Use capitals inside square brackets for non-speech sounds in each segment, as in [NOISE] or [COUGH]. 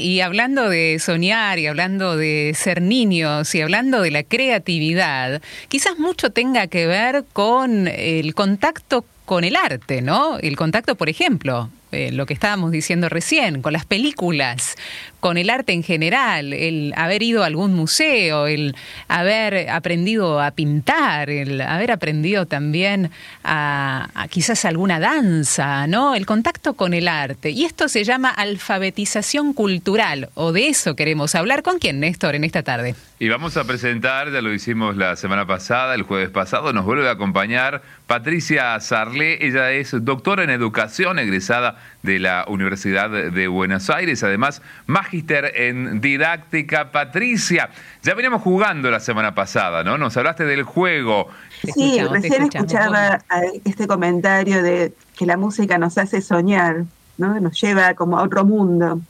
Y hablando de soñar y hablando de ser niños y hablando de la creatividad, quizás mucho tenga que ver con el contacto con el arte, ¿no? El contacto, por ejemplo, eh, lo que estábamos diciendo recién, con las películas, con el arte en general, el haber ido a algún museo, el haber aprendido a pintar, el haber aprendido también a, quizás alguna danza, ¿no? El contacto con el arte. Y esto se llama alfabetización cultural, o de eso queremos hablar. ¿Con quién, Néstor, en esta tarde? Y vamos a presentar, ya lo hicimos la semana pasada, el jueves pasado, nos vuelve a acompañar Patricia Sarlé, ella es doctora en educación, egresada de la Universidad de Buenos Aires, además magíster en didáctica. Patricia, ya veníamos jugando la semana pasada, ¿no? Nos hablaste del juego. Sí, recién escuchaba este comentario de que la música nos hace soñar, ¿no? Nos lleva como a otro mundo.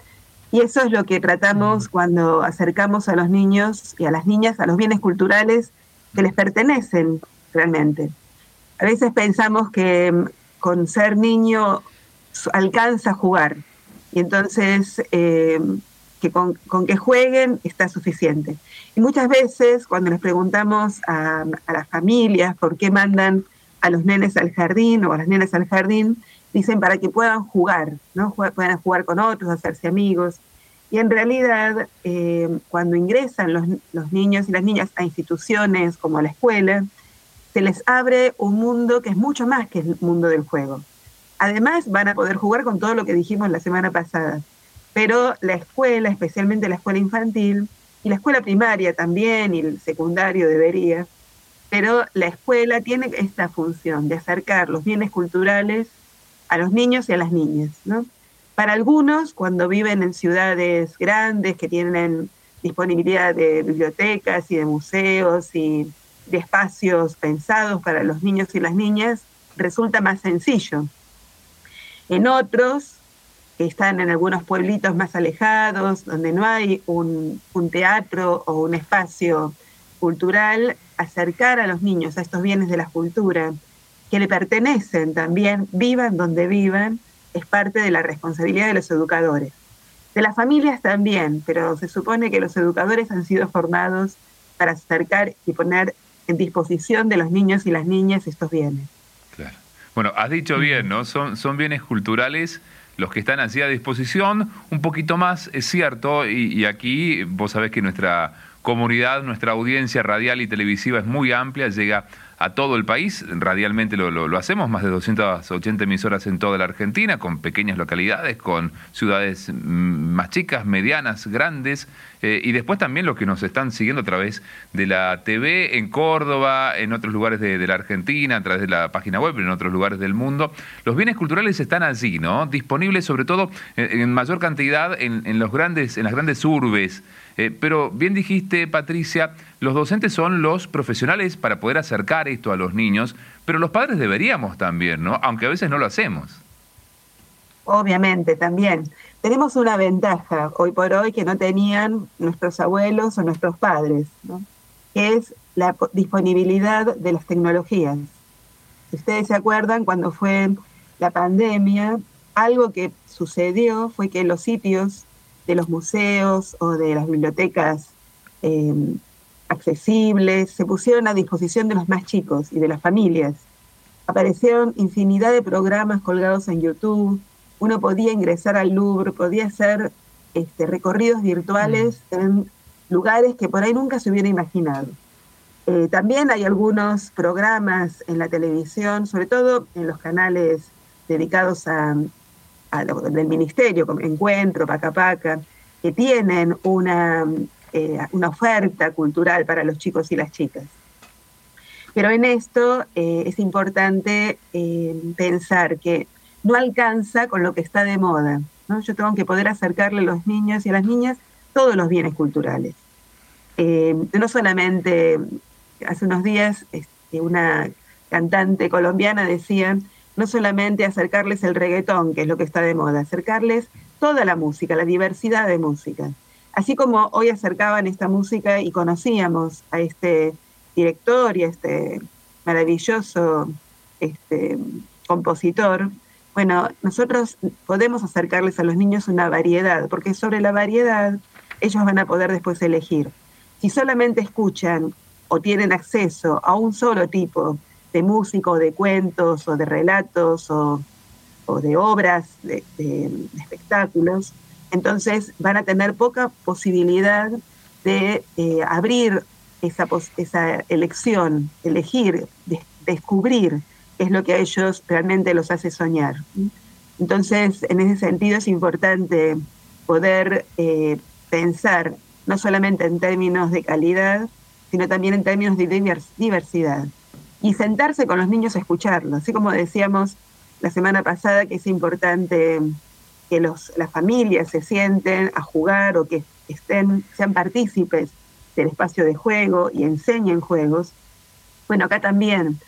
Y eso es lo que tratamos cuando acercamos a los niños y a las niñas a los bienes culturales que les pertenecen realmente. A veces pensamos que mm, con ser niño alcanza a jugar y entonces eh, que con, que jueguen está suficiente. Y muchas veces cuando les preguntamos a, a las familias por qué mandan a los nenes al jardín o a las nenas al jardín, dicen para que puedan jugar, ¿no? puedan jugar con otros, hacerse amigos. Y en realidad, eh, cuando ingresan los, niños y las niñas a instituciones como la escuela, se les abre un mundo que es mucho más que el mundo del juego. Además, van a poder jugar con todo lo que dijimos la semana pasada. Pero la escuela, especialmente la escuela infantil, y la escuela primaria también, y el secundario debería, pero la escuela tiene esta función de acercar los bienes culturales a los niños y a las niñas. Para algunos, cuando viven en ciudades grandes que tienen disponibilidad de bibliotecas y de museos y de espacios pensados para los niños y las niñas, resulta más sencillo. En otros, que están en algunos pueblitos más alejados, donde no hay un, teatro o un espacio cultural, acercar a los niños a estos bienes de la cultura que le pertenecen también, vivan donde vivan, es parte de la responsabilidad de los educadores. De las familias también, pero se supone que los educadores han sido formados para acercar y poner en disposición de los niños y las niñas estos bienes. Bueno, has dicho bien, ¿no? Son, son bienes culturales los que están así a disposición, un poquito más, es cierto, y, y aquí vos sabés que nuestra comunidad, nuestra audiencia radial y televisiva es muy amplia, llega a todo el país. Radialmente lo, lo, hacemos, más de 280 emisoras en toda la Argentina, con pequeñas localidades, con ciudades mm, más chicas, medianas, grandes, eh, y después también los que nos están siguiendo a través de la TV en Córdoba, en otros lugares de, la Argentina, a través de la página web, en otros lugares del mundo. Los bienes culturales están allí, ¿no? Disponibles sobre todo en, en mayor cantidad en, en, los grandes, en las grandes urbes. Eh, pero bien dijiste, Patricia, los docentes son los profesionales para poder acercar esto a los niños, pero los padres deberíamos también, ¿no? Aunque a veces no lo hacemos. Obviamente, también. Tenemos una ventaja hoy por hoy que no tenían nuestros abuelos o nuestros padres, ¿no? que es la disponibilidad de las tecnologías. Si ustedes se acuerdan, cuando fue la pandemia, algo que sucedió fue que los sitios de los museos o de las bibliotecas eh, accesibles, se pusieron a disposición de los más chicos y de las familias. Aparecieron infinidad de programas colgados en YouTube, uno podía ingresar al Louvre, podía hacer este, recorridos virtuales mm. en lugares que por ahí nunca se hubiera imaginado. Eh, también hay algunos programas en la televisión, sobre todo en los canales dedicados a, del ministerio, como Encuentro, Paca Paca, que tienen una, eh, una oferta cultural para los chicos y las chicas. Pero en esto eh, es importante eh, pensar que no alcanza con lo que está de moda. ¿no? Yo tengo que poder acercarle a los niños y a las niñas todos los bienes culturales. no solamente, hace unos días este, una cantante colombiana decía, no solamente acercarles el reggaetón, que es lo que está de moda, acercarles toda la música, la diversidad de música. Así como hoy acercaban esta música y conocíamos a este director y a este maravilloso este, compositor, Bueno, nosotros podemos acercarles a los niños una variedad, porque sobre la variedad ellos van a poder después elegir. Si solamente escuchan o tienen acceso a un solo tipo de música o de cuentos o de relatos o, de obras, de, espectáculos, entonces van a tener poca posibilidad de eh, abrir esa, esa elección, elegir, descubrir qué es lo que a ellos realmente los hace soñar. Entonces, en ese sentido es importante poder eh, pensar no solamente en términos de calidad, sino también en términos de diversidad. Y sentarse con los niños a escucharlos, así como decíamos la semana pasada que es importante que los, las familias se sienten a jugar o que estén, sean partícipes del espacio de juego y enseñen juegos. Bueno, acá también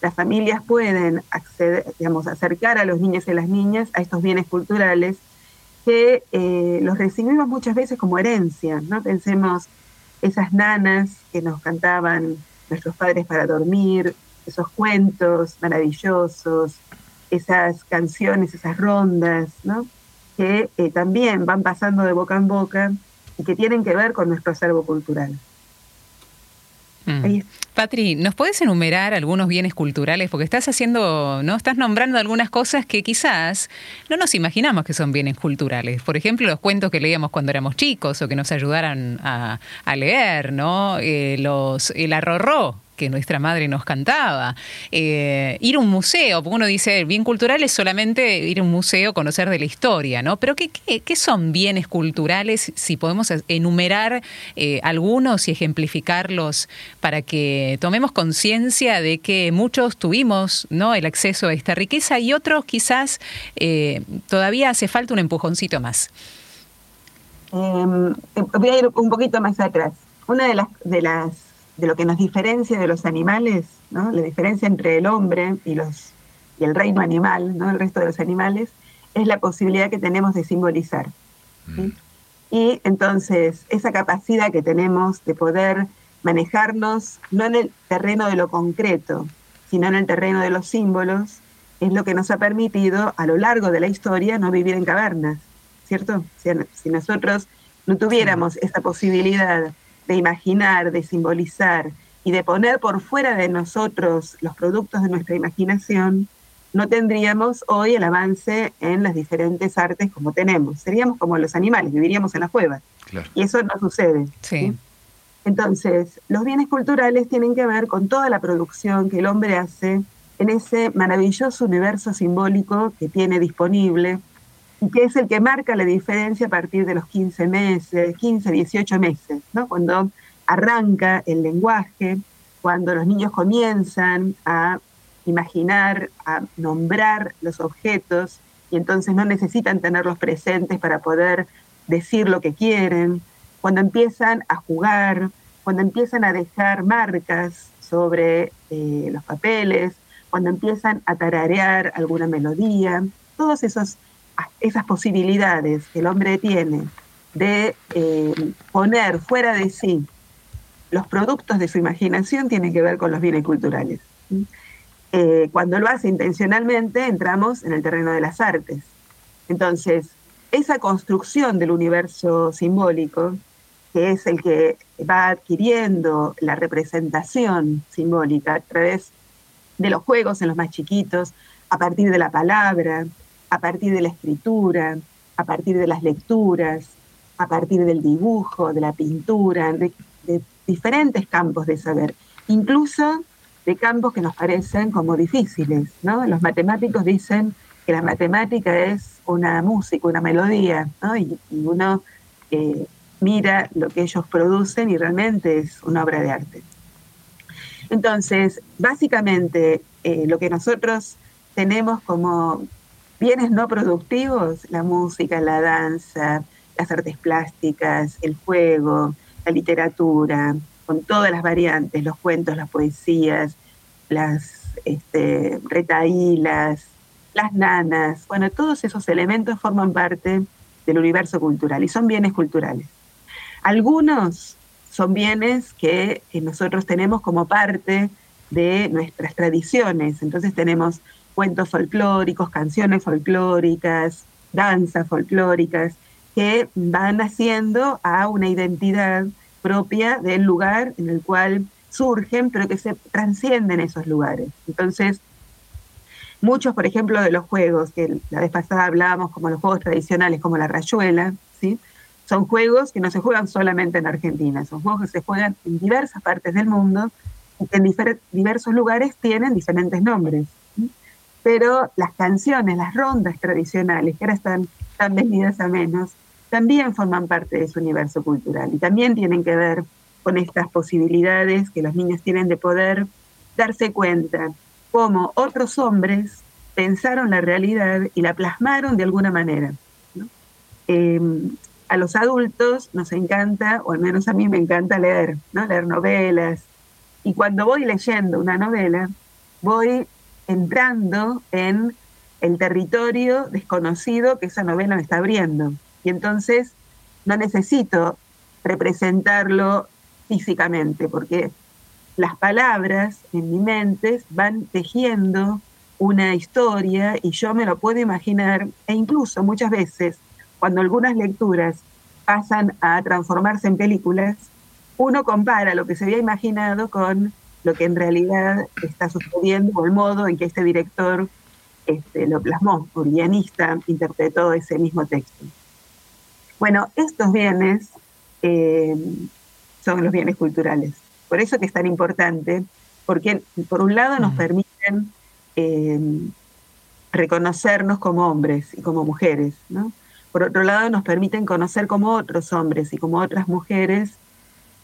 las familias pueden acceder, digamos, acercar a los niños y las niñas a estos bienes culturales que eh, los recibimos muchas veces como herencia, ¿no? Pensemos esas nanas que nos cantaban nuestros padres para dormir, esos cuentos maravillosos, esas canciones, esas rondas, ¿no? Que eh, también van pasando de boca en boca y que tienen que ver con nuestro acervo cultural. Mm. Patri, ¿nos puedes enumerar algunos bienes culturales? Porque estás haciendo, ¿no? Estás nombrando algunas cosas que quizás no nos imaginamos que son bienes culturales. Por ejemplo, los cuentos que leíamos cuando éramos chicos o que nos ayudaran a, leer, ¿no? Eh, los, el arrorró, que nuestra madre nos cantaba. Eh, ir a un museo, porque uno dice, bien cultural es solamente ir a un museo, conocer de la historia, ¿no? Pero ¿qué, qué, son bienes culturales? Si podemos enumerar eh, algunos y ejemplificarlos para que tomemos conciencia de que muchos tuvimos ¿no? el acceso a esta riqueza y otros quizás eh, todavía hace falta un empujoncito más. Em, voy a ir un poquito más atrás. Una de las, de las de lo que nos diferencia de los animales, ¿no? la diferencia entre el hombre y, los, y el reino animal, ¿no? el resto de los animales, es la posibilidad que tenemos de simbolizar. Mm. Y entonces esa capacidad que tenemos de poder manejarnos no en el terreno de lo concreto, sino en el terreno de los símbolos, es lo que nos ha permitido a lo largo de la historia no vivir en cavernas, ¿cierto? Si, si nosotros no tuviéramos esa posibilidad de imaginar, de simbolizar y de poner por fuera de nosotros los productos de nuestra imaginación, no tendríamos hoy el avance en las diferentes artes como tenemos. Seríamos como los animales, viviríamos en la cueva. Y eso no sucede. Entonces, los bienes culturales tienen que ver con toda la producción que el hombre hace en ese maravilloso universo simbólico que tiene disponible y que es el que marca la diferencia a partir de los 15 meses, 15, 18 meses, ¿no? Cuando arranca el lenguaje, cuando los niños comienzan a imaginar, a nombrar los objetos y entonces no necesitan tenerlos presentes para poder decir lo que quieren, cuando empiezan a jugar, cuando empiezan a dejar marcas sobre eh, los papeles, cuando empiezan a tararear alguna melodía, todos esos esas posibilidades que el hombre tiene de eh, poner fuera de sí los productos de su imaginación tienen que ver con los bienes culturales. Eh, cuando lo hace intencionalmente, entramos en el terreno de las artes. Entonces, esa construcción del universo simbólico, que es el que va adquiriendo la representación simbólica a través de los juegos en los más chiquitos, a partir de la palabra, a partir de la escritura, a partir de las lecturas, a partir del dibujo, de la pintura, de, diferentes campos de saber, incluso de campos que nos parecen como difíciles. ¿no? Los matemáticos dicen que la matemática es una música, una melodía, y, uno eh, mira lo que ellos producen y realmente es una obra de arte. Entonces, básicamente, eh, lo que nosotros tenemos como bienes no productivos, la música, la danza, las artes plásticas, el juego, la literatura, con todas las variantes, los cuentos, las poesías, las este, retaílas, las nanas, bueno, todos esos elementos forman parte del universo cultural y son bienes culturales. Algunos son bienes que nosotros tenemos como parte de nuestras tradiciones, entonces tenemos cuentos folclóricos, canciones folclóricas, danzas folclóricas, que van haciendo a una identidad propia del lugar en el cual surgen, pero que se transcienden esos lugares. Entonces, muchos, por ejemplo, de los juegos, que la vez pasada hablábamos como los juegos tradicionales, como la rayuela, ¿sí? son juegos que no se juegan solamente en Argentina, son juegos que se juegan en diversas partes del mundo y que en diversos lugares tienen diferentes nombres. Pero las canciones, las rondas tradicionales, que ahora están tan vendidas a menos, también forman parte de su universo cultural y también tienen que ver con estas posibilidades que los niños tienen de poder darse cuenta cómo otros hombres pensaron la realidad y la plasmaron de alguna manera. Em, a los adultos nos encanta, o al menos a mí me encanta leer, ¿no? leer novelas. Y cuando voy leyendo una novela, voy entrando en el territorio desconocido que esa novela me está abriendo. Y entonces no necesito representarlo físicamente, porque las palabras en mi mente van tejiendo una historia y yo me lo puedo imaginar e incluso muchas veces cuando algunas lecturas pasan a transformarse en películas, uno compara lo que se había imaginado con lo que en realidad está sucediendo o el modo en que este director este, lo plasmó, o guionista interpretó ese mismo texto. Bueno, estos bienes eh, son los bienes culturales. Por eso que es tan importante, porque por un lado nos permiten eh, reconocernos como hombres y como mujeres, ¿no? Por otro lado nos permiten conocer cómo otros hombres y como otras mujeres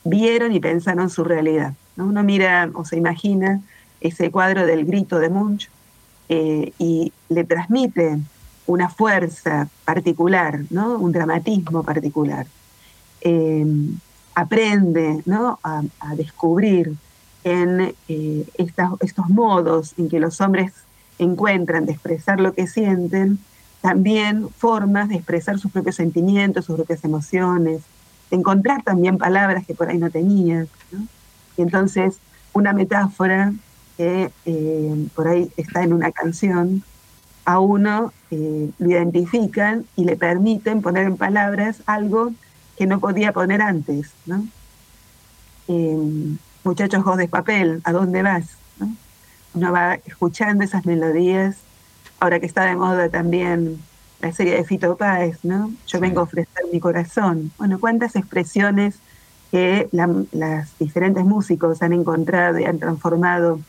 vieron y pensaron su realidad. Uno mira o se imagina ese cuadro del grito de Munch eh, y le transmite una fuerza particular, ¿no? un dramatismo particular. Em, aprende ¿no? a, descubrir en eh, estos modos en que los hombres encuentran de expresar lo que sienten, también formas de expresar sus propios sentimientos, sus propias emociones, encontrar también palabras que por ahí no tenían. Y entonces una metáfora que eh, por ahí está en una canción a uno eh, lo identifican y le permiten poner en palabras algo que no podía poner antes, ¿no? Eh, muchachos ojos de papel, ¿a dónde vas? Uno va escuchando esas melodías, ahora que está de moda también la serie de Fito Páez, ¿no? Yo vengo a ofrecer mi corazón. Bueno, cuántas expresiones que las diferentes músicos han encontrado y han transformado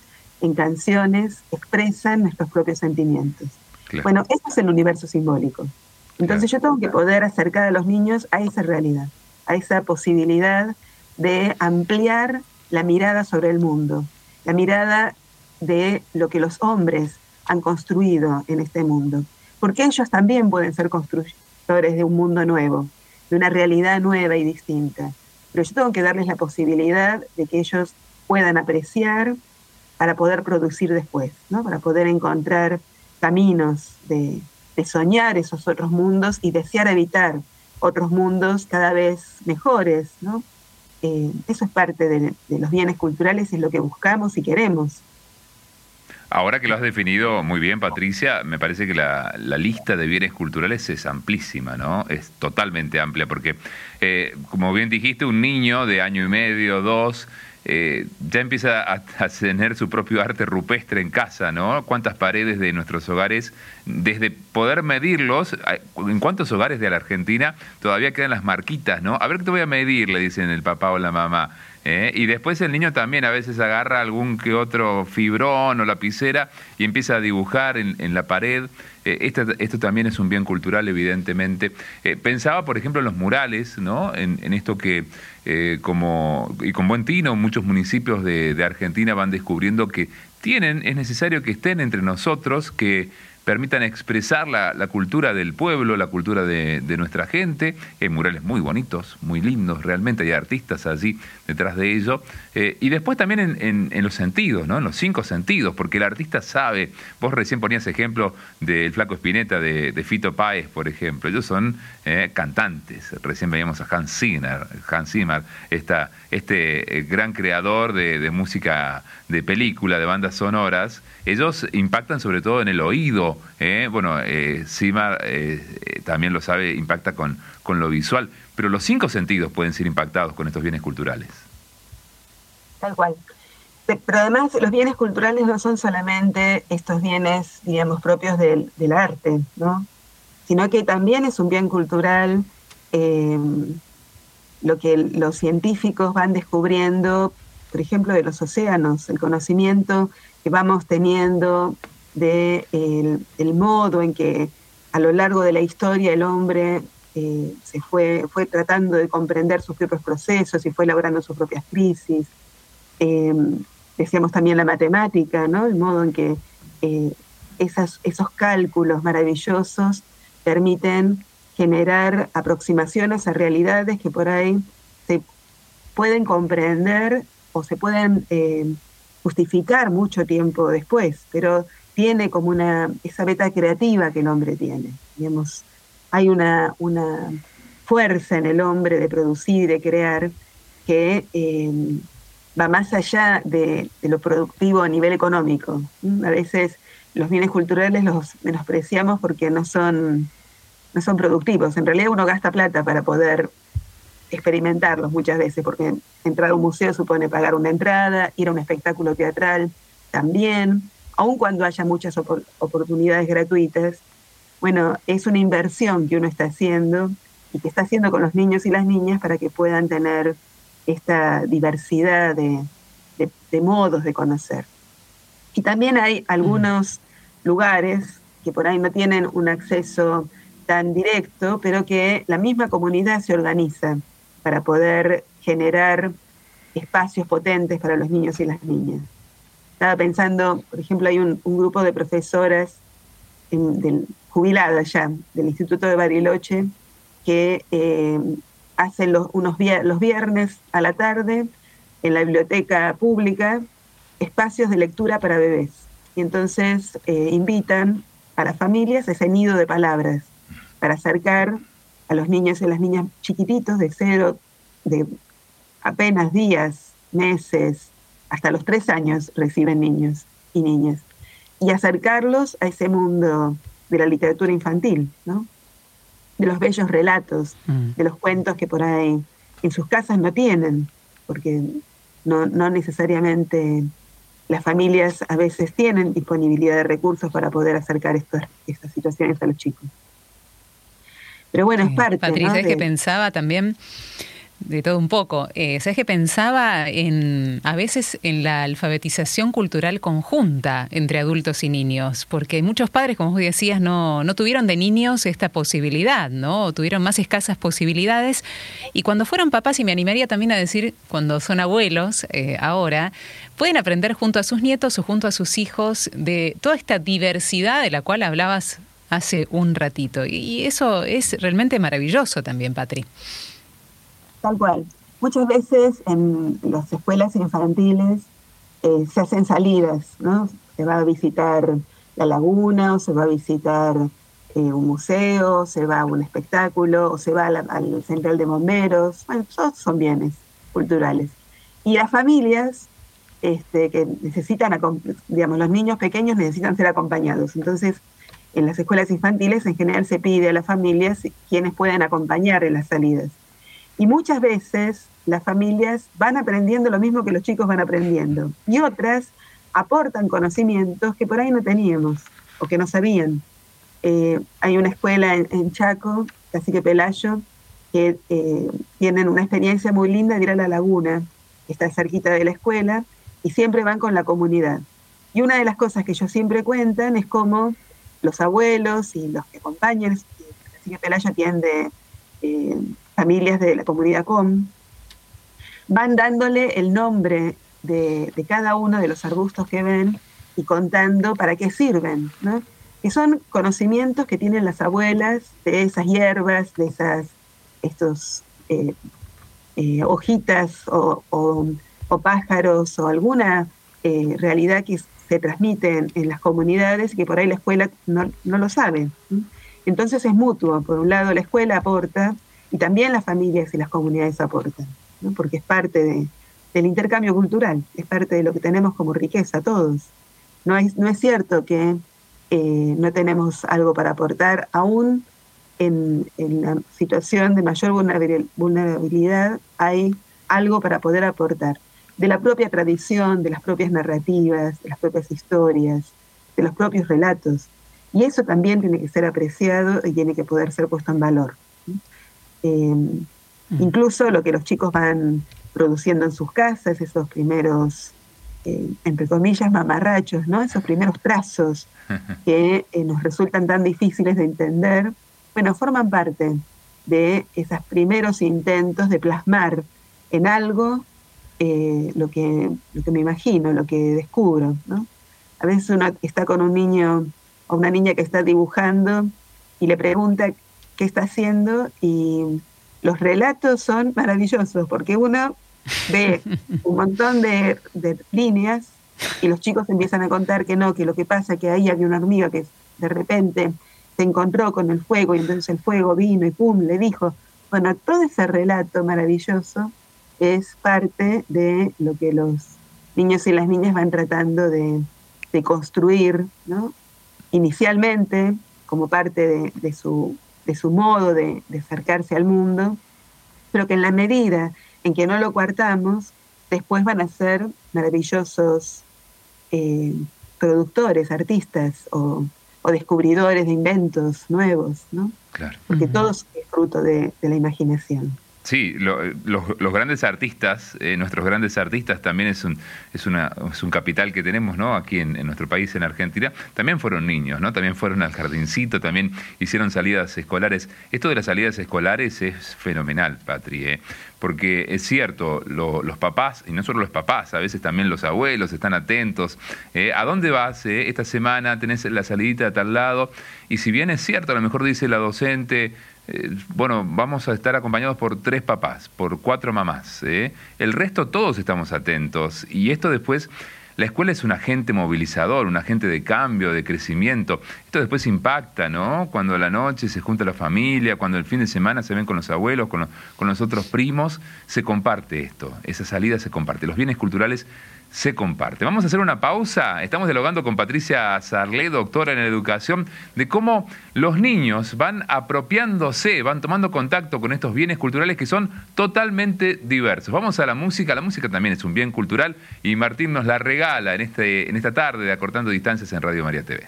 en canciones expresan nuestros propios sentimientos. Bueno, eso es el universo simbólico. Entonces yo tengo que poder acercar a los niños a esa realidad, a esa posibilidad de ampliar la mirada sobre el mundo, la mirada de lo que los hombres han construido en este mundo. Porque ellos también pueden ser constructores de un mundo nuevo, de una realidad nueva y distinta. Pero yo tengo que darles la posibilidad de que ellos puedan apreciar para poder producir después, ¿no? para poder encontrar caminos de, soñar esos otros mundos y desear evitar otros mundos cada vez mejores. Eh, eso es parte de, los bienes culturales, es lo que buscamos y queremos. Ahora que lo has definido muy bien, Patricia, me parece que la, lista de bienes culturales es amplísima, ¿no? Es totalmente amplia, porque, eh, como bien dijiste, un niño de año y medio, dos, eh, ya empieza a, tener su propio arte rupestre en casa, ¿no? ¿Cuántas paredes de nuestros hogares, desde poder medirlos, en cuántos hogares de la Argentina todavía quedan las marquitas, ¿no? A ver qué te voy a medir, le dicen el papá o la mamá. ¿Eh? Y después el niño también a veces agarra algún que otro fibrón o lapicera y empieza a dibujar en, la pared. Eh, esto, también es un bien cultural, evidentemente. Eh, pensaba, por ejemplo, en los murales, ¿no? En, esto que, como, y con buen tino, muchos municipios de, de Argentina van descubriendo que tienen, es necesario que estén entre nosotros, que permitan expresar la, cultura del pueblo, la cultura de, nuestra gente. Hay murales muy bonitos, muy lindos, realmente hay artistas allí detrás de ello. Eh, y después también en, los sentidos, ¿no? en los cinco sentidos, porque el artista sabe, vos recién ponías ejemplo del Flaco Espineta, de, Fito Páez, por ejemplo, ellos son eh, cantantes, recién veíamos a Hans Zimmer, Hans Zimmer este eh, gran creador de, de música de película, de bandas sonoras, ellos impactan sobre todo en el oído. ¿eh? Bueno, eh, Simar eh, también lo sabe, impacta con, con lo visual, pero los cinco sentidos pueden ser impactados con estos bienes culturales. Tal cual. Pero además los bienes culturales no son solamente estos bienes, digamos, propios del, del arte, ¿no? Sino que también es un bien cultural lo que los científicos van descubriendo por ejemplo, de los océanos, el conocimiento que vamos teniendo de el, modo en que a lo largo de la historia el hombre eh, se fue, fue tratando de comprender sus propios procesos y fue elaborando sus propias crisis. Em, decíamos también la matemática, ¿no? el modo en que eh, esos cálculos maravillosos permiten generar aproximaciones a realidades que por ahí se pueden comprender se pueden eh, justificar mucho tiempo después, pero tiene como una, esa beta creativa que el hombre tiene. Digamos, hay una, una fuerza en el hombre de producir y de crear que eh, va más allá de, lo productivo a nivel económico. A veces los bienes culturales los menospreciamos porque no son, no son productivos. En realidad uno gasta plata para poder experimentarlos muchas veces, porque entrar a un museo supone pagar una entrada, ir a un espectáculo teatral también, aun cuando haya muchas oportunidades gratuitas. Bueno, es una inversión que uno está haciendo y que está haciendo con los niños y las niñas para que puedan tener esta diversidad de, modos de conocer. Y también hay algunos lugares que por ahí no tienen un acceso tan directo, pero que la misma comunidad se organiza para poder generar espacios potentes para los niños y las niñas. Estaba pensando, por ejemplo, hay un, grupo de profesoras del, jubiladas ya del Instituto de Bariloche que eh, hacen los, unos viernes a la tarde en la biblioteca pública espacios de lectura para bebés. Y entonces eh, invitan a las familias ese nido de palabras para acercar a los niños y las niñas chiquititos de cero, de apenas días, meses, hasta los tres años reciben niños y niñas. Y acercarlos a ese mundo de la literatura infantil, ¿no? de los bellos relatos, mm. de los cuentos que por ahí en sus casas no tienen, porque no, no necesariamente las familias a veces tienen disponibilidad de recursos para poder acercar estas, estas situaciones a los chicos. Pero bueno, es parte. Patricia, es que pensaba también de todo un poco. Eh, ¿Sabes que pensaba en a veces en la alfabetización cultural conjunta entre adultos y niños? Porque muchos padres, como vos decías, no, no tuvieron de niños esta posibilidad, ¿no? O tuvieron más escasas posibilidades. Y cuando fueron papás, y me animaría también a decir, cuando son abuelos, eh, ahora, pueden aprender junto a sus nietos o junto a sus hijos de toda esta diversidad de la cual hablabas hace un ratito. Y eso es realmente maravilloso también, Patri. Tal cual. Muchas veces en las escuelas infantiles eh, se hacen salidas, ¿no? Se va a visitar la laguna o se va a visitar eh, un museo, se va a un espectáculo o se va al central de bomberos. Bueno, son bienes culturales. Y las familias este, que necesitan, digamos, los niños pequeños necesitan ser acompañados. Entonces, en las escuelas infantiles en general se pide a las familias quienes puedan acompañar en las salidas. Y muchas veces las familias van aprendiendo lo mismo que los chicos van aprendiendo. Y otras aportan conocimientos que por ahí no teníamos o que no sabían. Eh, hay una escuela en, Chaco, Cacique Pelayo, que eh, tienen una experiencia muy linda de ir a la laguna, que está cerquita de la escuela, y siempre van con la comunidad. Y una de las cosas que ellos siempre cuentan es cómo los abuelos y los que acompañan, así que Pelayo atiende eh, familias de la comunidad COM, van dándole el nombre de, cada uno de los arbustos que ven y contando para qué sirven, que son conocimientos que tienen las abuelas de esas hierbas, de esas estos eh, eh, hojitas o, pájaros o alguna realidad que se transmiten en las comunidades que por ahí la escuela no, lo sabe. Entonces es mutuo. Por un lado la escuela aporta y también las familias y las comunidades aportan, porque es parte del intercambio cultural, es parte de lo que tenemos como riqueza todos. No es, no es cierto que eh, no tenemos algo para aportar, aún en, la situación de mayor vulnerabilidad hay algo para poder aportar, de la propia tradición, de las propias narrativas, de las propias historias, de los propios relatos. Y eso también tiene que ser apreciado y tiene que poder ser puesto en valor. Em, incluso lo que los chicos van produciendo en sus casas, esos primeros, eh, entre comillas, mamarrachos, ¿no? esos primeros trazos [LAUGHS] que eh, nos resultan tan difíciles de entender, bueno, forman parte de esos primeros intentos de plasmar en algo eh, lo, que, lo que me imagino, lo que descubro. ¿no? A veces uno está con un niño o una niña que está dibujando y le pregunta qué está haciendo y los relatos son maravillosos porque uno ve un montón de, líneas y los chicos empiezan a contar que no, que lo que pasa es que ahí había una hormiga que de repente se encontró con el fuego y entonces el fuego vino y pum, le dijo. Bueno, todo ese relato maravilloso es parte de lo que los niños y las niñas van tratando de, construir, ¿no? Inicialmente, como parte de, su, de su modo de, acercarse al mundo, pero que en la medida en que no lo coartamos, después van a ser maravillosos eh, productores, artistas o, descubridores de inventos nuevos, ¿no? Claro. Porque todo es fruto de la imaginación. Sí, los, grandes artistas, eh, nuestros grandes artistas también es un, es, una, es un capital que tenemos ¿no? aquí en, nuestro país, en Argentina. También fueron niños, ¿no? también fueron al jardincito, también hicieron salidas escolares. Esto de las salidas escolares es fenomenal, Patri, ¿eh? porque es cierto, los papás, y no solo los papás, a veces también los abuelos están atentos. ¿eh? ¿A dónde vas? Esta semana tenés la salidita a tal lado. Y si bien es cierto, a lo mejor dice la docente, eh, bueno, vamos a estar acompañados por tres papás, por cuatro mamás. ¿eh? El resto todos estamos atentos. Y esto después, la escuela es un agente movilizador, un agente de cambio, de crecimiento. Esto después impacta, ¿no? Cuando a la noche se junta la familia, cuando el fin de semana se ven con los abuelos, con con los otros primos, se comparte esto. Esa salida se comparte. Los bienes culturales se comparte. Vamos a hacer una pausa. Estamos dialogando con Patricia Sarlé, doctora en educación, de cómo los niños van apropiándose, van tomando contacto con estos bienes culturales que son totalmente diversos. Vamos a la música. La música también es un bien cultural y Martín nos la regala en, este, en esta tarde de Acortando Distancias en Radio María TV.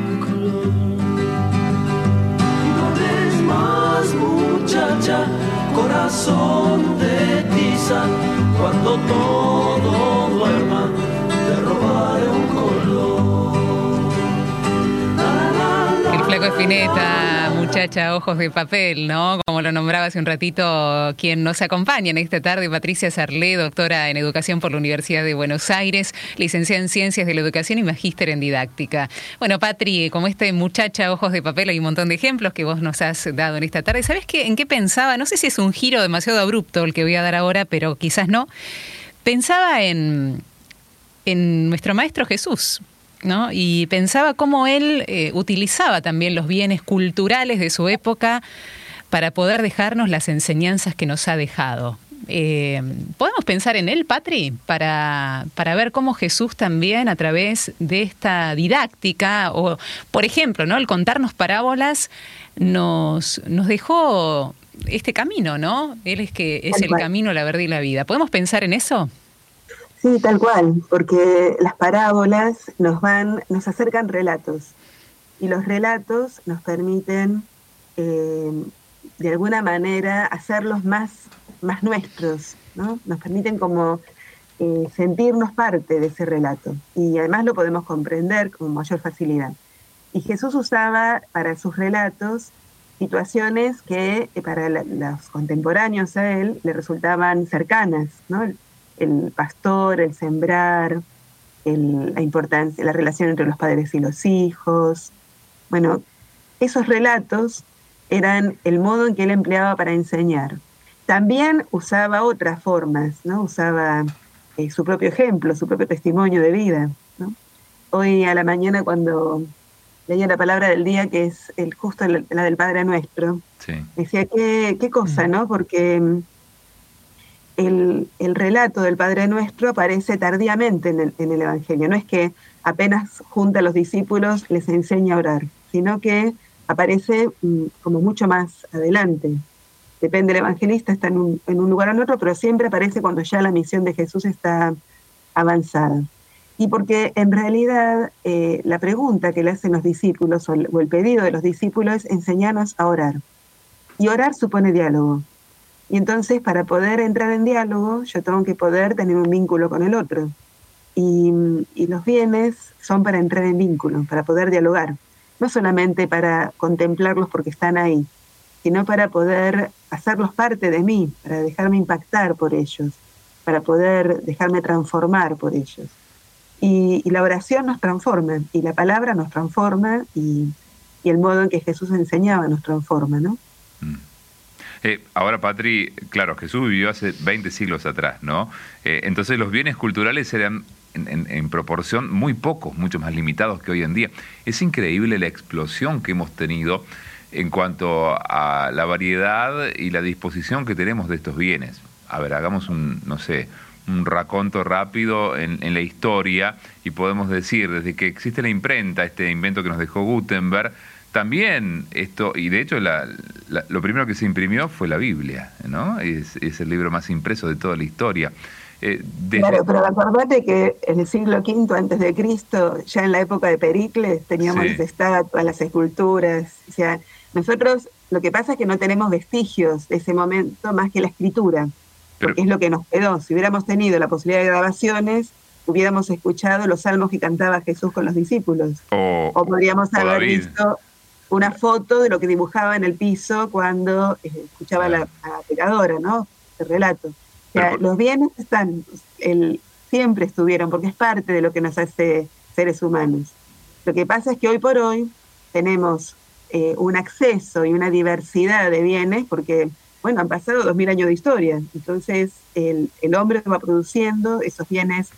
muchacha, corazón de tiza, cuando todo duerma te robaré un Flaco Espineta, muchacha ojos de papel, ¿no? Como lo nombraba hace un ratito quien nos acompaña en esta tarde, Patricia Sarlé, doctora en Educación por la Universidad de Buenos Aires, licenciada en Ciencias de la Educación y magíster en Didáctica. Bueno, Patri, como este muchacha ojos de papel, hay un montón de ejemplos que vos nos has dado en esta tarde. ¿Sabes qué, en qué pensaba? No sé si es un giro demasiado abrupto el que voy a dar ahora, pero quizás no. Pensaba en, en nuestro Maestro Jesús, y pensaba cómo él eh, utilizaba también los bienes culturales de su época para poder dejarnos las enseñanzas que nos ha dejado. Eh, ¿Podemos pensar en él, Patri, para, para ver cómo Jesús también a través de esta didáctica, o por ejemplo, ¿no? el contarnos parábolas, nos, nos dejó este camino, ¿no? Él es que es el camino, la verdad y la vida. ¿Podemos pensar en eso? Sí, tal cual, porque las parábolas nos van, nos acercan relatos y los relatos nos permiten eh, de alguna manera hacerlos más, más nuestros, ¿no? Nos permiten como eh, sentirnos parte de ese relato y además lo podemos comprender con mayor facilidad. Y Jesús usaba para sus relatos situaciones que eh, para los contemporáneos a él le resultaban cercanas, ¿no? El pastor, el sembrar, la importancia, la relación entre los padres y los hijos. Bueno, esos relatos eran el modo en que él empleaba para enseñar. También usaba otras formas, ¿no? Usaba eh, su propio ejemplo, su propio testimonio de vida. Hoy a la mañana cuando leía la palabra del día, que es el justo la, del Padre Nuestro, decía, qué, qué cosa, mm. ¿no? Porque el, relato del Padre Nuestro aparece tardíamente en el, Evangelio. No es que apenas junta a los discípulos les enseña a orar, sino que aparece mm, como mucho más adelante. Depende, el evangelista está en un, lugar o en otro, pero siempre aparece cuando ya la misión de Jesús está avanzada. Y porque en realidad eh, la pregunta que le hacen los discípulos o el, pedido de los discípulos es enseñarnos a orar. Y orar supone diálogo. Y entonces para poder entrar en diálogo yo tengo que poder tener un vínculo con el otro. Y, los bienes son para entrar en vínculo, para poder dialogar. No solamente para contemplarlos porque están ahí, sino para poder hacerlos parte de mí, para dejarme impactar por ellos, para poder dejarme transformar por ellos. Y, la oración nos transforma, y la palabra nos transforma, y, el modo en que Jesús enseñaba nos transforma, ¿no? Mm. Eh, ahora, Patri, claro, Jesús vivió hace 20 siglos atrás, ¿no? Eh, entonces los bienes culturales eran en, proporción muy pocos, mucho más limitados que hoy en día. Es increíble la explosión que hemos tenido en cuanto a la variedad y la disposición que tenemos de estos bienes. A ver, hagamos un, no sé, un raconto rápido en, en, la historia y podemos decir, desde que existe la imprenta, este invento que nos dejó Gutenberg, también esto, y de hecho lo primero que se imprimió fue la Biblia, ¿no? Es, el libro más impreso de toda la historia. Eh, claro, pero acordate que en el siglo V antes de Cristo, ya en la época de Pericles, teníamos las estatuas, las esculturas. O sea, nosotros lo que pasa es que no tenemos vestigios de ese momento más que la escritura, porque es lo que nos quedó. Si hubiéramos tenido la posibilidad de grabaciones, hubiéramos escuchado los salmos que cantaba Jesús con los discípulos. O, podríamos haber visto una foto de lo que dibujaba en el piso cuando eh, escuchaba a la, pecadora, ¿no? El relato. O sea, los bienes están, el, siempre estuvieron, porque es parte de lo que nos hace seres humanos. Lo que pasa es que hoy por hoy tenemos eh, un acceso y una diversidad de bienes, porque, bueno, han pasado dos mil años de historia. Entonces, el, el hombre va produciendo, esos bienes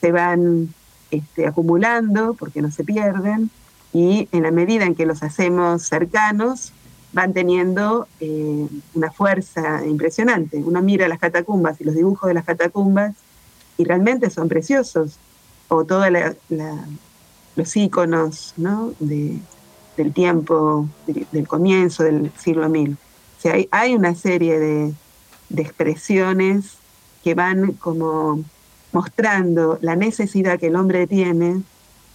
se van este, acumulando porque no se pierden y en la medida en que los hacemos cercanos, van teniendo eh, una fuerza impresionante. Uno mira las catacumbas y los dibujos de las catacumbas y realmente son preciosos. O todos los íconos ¿no? de, del tiempo, del comienzo del siglo mil. O sea, hay, una serie de, de expresiones que van como mostrando la necesidad que el hombre tiene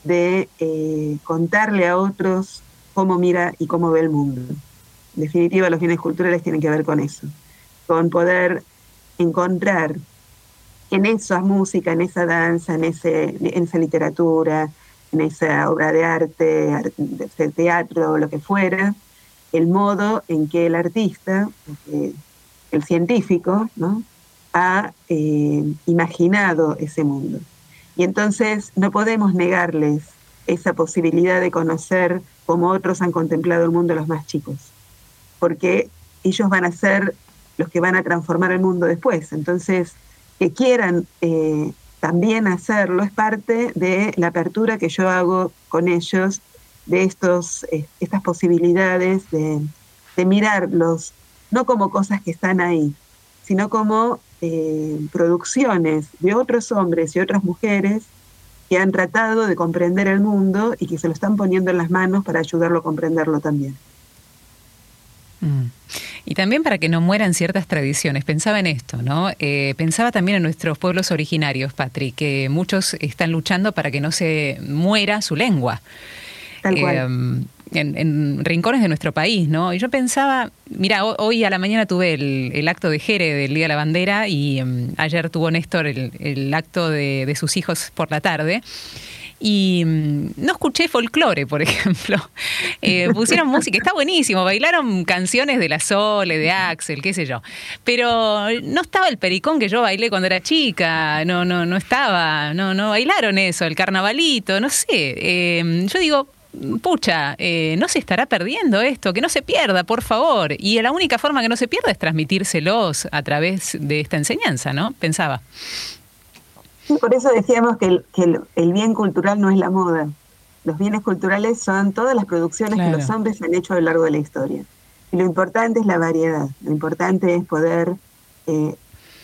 de eh, contarle a otros cómo mira y cómo ve el mundo. En definitiva, los bienes culturales tienen que ver con eso, con poder encontrar en esa música, en esa danza, en, ese, en esa literatura, en esa obra de arte, de teatro, lo que fuera, el modo en que el artista, el científico, ¿no? ha eh, imaginado ese mundo. Y entonces no podemos negarles esa posibilidad de conocer como otros han contemplado el mundo los más chicos, porque ellos van a ser los que van a transformar el mundo después. Entonces, que quieran eh, también hacerlo es parte de la apertura que yo hago con ellos de estos, eh, estas posibilidades de, de mirarlos no como cosas que están ahí, sino como eh, producciones de otros hombres y otras mujeres que han tratado de comprender el mundo y que se lo están poniendo en las manos para ayudarlo a comprenderlo también. Mm. Y también para que no mueran ciertas tradiciones. Pensaba en esto, ¿no? Eh, pensaba también en nuestros pueblos originarios, Patrick, que muchos están luchando para que no se muera su lengua. Tal cual. Eh, en, rincones de nuestro país, ¿no? Y yo pensaba, mira, hoy a la mañana tuve el, acto de Jere del Día de la Bandera y em, ayer tuvo Néstor el, acto de, sus hijos por la tarde. Y em, no escuché folclore, por [LAUGHS] ejemplo. Eh, pusieron música, está buenísimo, bailaron canciones de la Sole, de Axel, qué sé yo. Pero no estaba el pericón que yo bailé cuando era chica, no, no, no estaba, no, no bailaron eso, el carnavalito, no sé. Em, yo digo, pucha, eh, no se estará perdiendo esto, que no se pierda, por favor. Y la única forma que no se pierda es transmitírselos a través de esta enseñanza, ¿no? Pensaba. por eso decíamos que el, bien cultural no es la moda. Los bienes culturales son todas las producciones que los hombres han hecho a lo largo de la historia. Y lo importante es la variedad, lo importante es poder eh,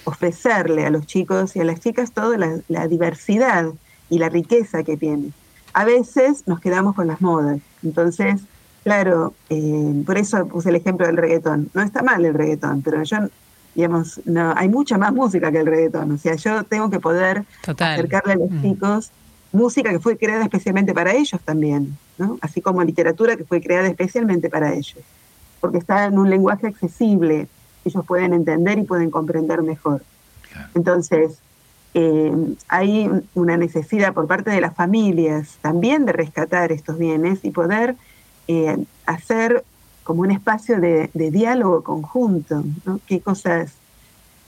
ofrecerle a los chicos y a las chicas toda la diversidad y la riqueza que tienen a veces nos quedamos con las modas. Entonces, claro, eh, por eso puse el ejemplo del reggaetón. No está mal el reggaetón, pero yo, digamos, no, hay mucha más música que el reggaetón. O sea, yo tengo que poder acercarle a los mm. chicos música que fue creada especialmente para ellos también, ¿no? Así como literatura que fue creada especialmente para ellos. Porque está en un lenguaje accesible, ellos pueden entender y pueden comprender mejor. Entonces, eh, hay una necesidad por parte de las familias también de rescatar estos bienes y poder eh, hacer como un espacio de, diálogo conjunto, qué cosas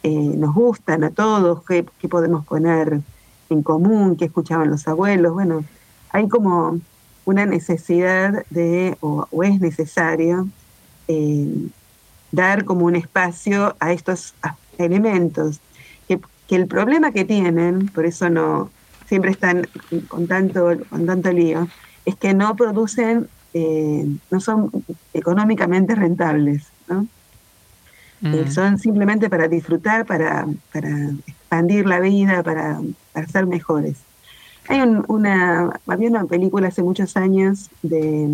eh, nos gustan a todos, qué, podemos poner en común, qué escuchaban los abuelos. Bueno, hay como una necesidad de, o es necesario, dar como un espacio a estos elementos que el problema que tienen, por eso no siempre están con tanto, con tanto lío, es que no producen, eh, no son económicamente rentables, ¿no? Eh, mm. son simplemente para disfrutar, para, para expandir la vida, para, para ser mejores. Hay una, había una película hace muchos años de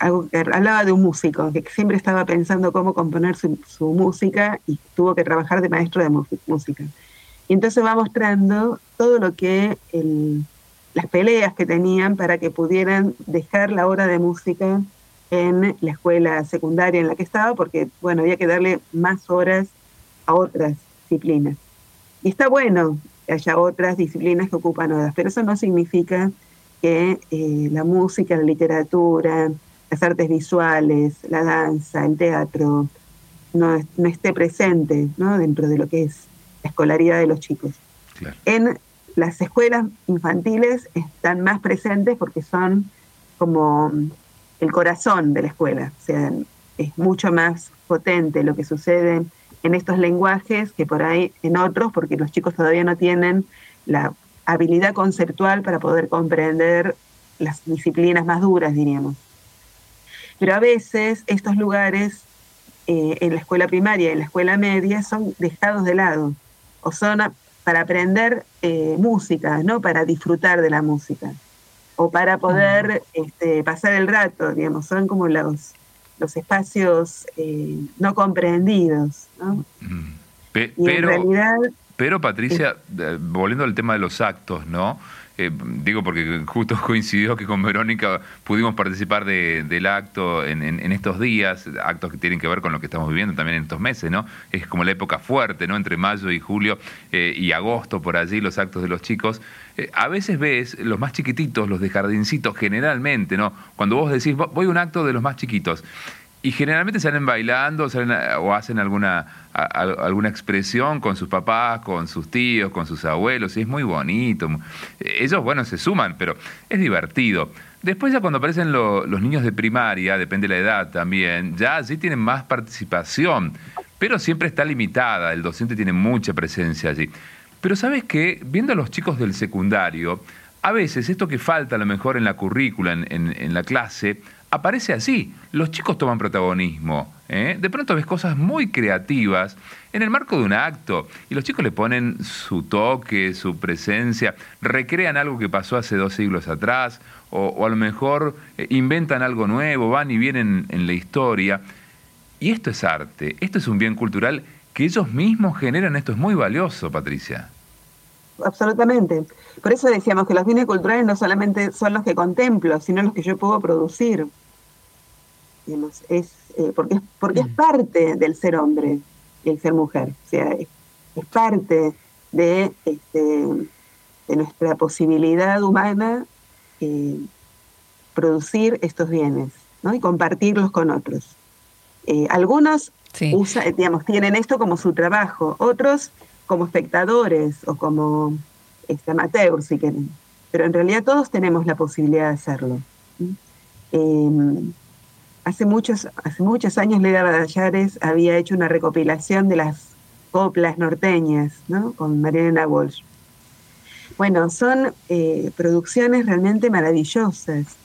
algo que hablaba de un músico que siempre estaba pensando cómo componer su, música y tuvo que trabajar de maestro de música. Y entonces va mostrando todo lo que las peleas que tenían para que pudieran dejar la hora de música en la escuela secundaria en la que estaba, porque bueno, había que darle más horas a otras disciplinas. Y está bueno que haya otras disciplinas que ocupan horas, pero eso no significa que eh, la música, la literatura, las artes visuales, la danza, el teatro, no, no esté presente ¿no? dentro de lo que es la escolaridad de los chicos. En las escuelas infantiles están más presentes porque son como el corazón de la escuela, o sea, es mucho más potente lo que sucede en estos lenguajes que por ahí en otros, porque los chicos todavía no tienen la habilidad conceptual para poder comprender las disciplinas más duras, diríamos. Pero a veces estos lugares eh, en la escuela primaria y en la escuela media son dejados de lado o son para aprender eh, música, no para disfrutar de la música o para poder este, pasar el rato, digamos, son como los, los espacios eh, no comprendidos. ¿no? Mm. pero, pero, Patricia, volviendo al tema de los actos, ¿no? Eh, digo porque justo [LAUGHS] coincidió que con Verónica pudimos participar del acto en, estos días, actos que tienen que ver con lo que estamos viviendo también en estos meses, ¿no? Es como la época fuerte, ¿no? Entre mayo y julio y agosto, por allí, los actos de los chicos. a veces ves los más chiquititos, los de jardincitos, generalmente, ¿no? Cuando vos decís, voy a un acto de los más chiquitos, y generalmente salen bailando o hacen alguna, alguna expresión con sus papás, con sus tíos, con sus abuelos, y es muy bonito. Ellos, bueno, se suman, pero es divertido. Después ya cuando aparecen los niños de primaria, depende de la edad también, ya sí tienen más participación, pero siempre está limitada, el docente tiene mucha presencia allí. Pero sabes que, viendo a los chicos del secundario, a veces esto que falta a lo mejor en la currícula, en la clase, aparece así. Los chicos toman protagonismo. ¿eh? De pronto ves cosas muy creativas en el marco de un acto y los chicos le ponen su toque, su presencia, recrean algo que pasó hace dos siglos atrás o, a lo mejor eh, inventan algo nuevo, van y vienen en la historia. Y esto es arte, esto es un bien cultural que ellos mismos generan, esto es muy valioso, Patricia. Absolutamente. Por eso decíamos que los bienes culturales no solamente son los que contemplo, sino los que yo puedo producir es, eh, porque, es, porque es mm. parte del ser hombre el ser mujer, o sea, es, parte de, este, de nuestra posibilidad humana eh, producir estos bienes ¿no? y compartirlos con otros. Eh, algunos digamos, tienen esto como su trabajo, otros como espectadores o como este, amateurs, si quieren. Pero en realidad todos tenemos la posibilidad de hacerlo hace muchos, hace muchos años Leda Badallares había hecho una recopilación de las coplas norteñas, ¿no? Con Mariana Walsh. Bueno, son eh, producciones realmente maravillosas.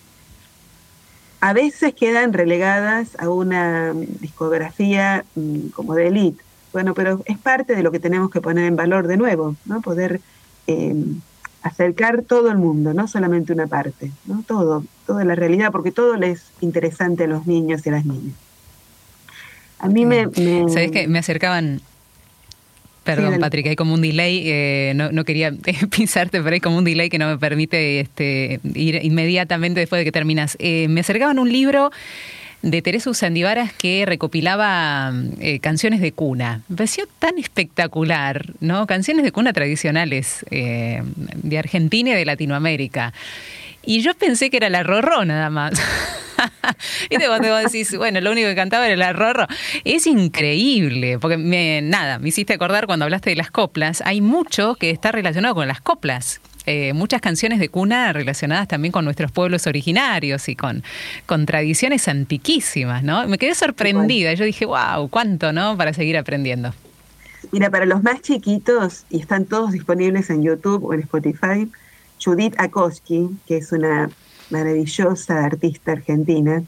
A veces quedan relegadas a una discografía mm, como de élite. Bueno, pero es parte de lo que tenemos que poner en valor de nuevo, ¿no? Poder eh, acercar todo el mundo, no solamente una parte, ¿no? todo, toda la realidad, porque todo le es interesante a los niños y a las niñas. A mí me, ¿Sabes qué? Me acercaban Perdón, Patrick, hay como un delay, eh, no, quería [LAUGHS] pisarte, pero hay como un delay que no me permite este, ir inmediatamente después de que terminas. Eh, me acercaban un libro de Teresa Usandivaras que recopilaba eh, canciones de cuna. Me pareció tan espectacular, ¿no? Canciones de cuna tradicionales eh, de Argentina y de Latinoamérica. Y yo pensé que era la Rorró nada más. [LAUGHS] y te vos decís, bueno, lo único que cantaba era la Rorró. Es increíble, porque nada, me hiciste acordar cuando hablaste de las coplas. Hay mucho que está relacionado con las coplas. Eh, muchas canciones de cuna relacionadas también con nuestros pueblos originarios y con, con tradiciones antiquísimas, ¿no? Me quedé sorprendida, yo dije, wow, cuánto, ¿no? Para seguir aprendiendo. Mira, para los más chiquitos, y están todos disponibles en YouTube o en Spotify, Judith Akoski, que es una maravillosa artista argentina,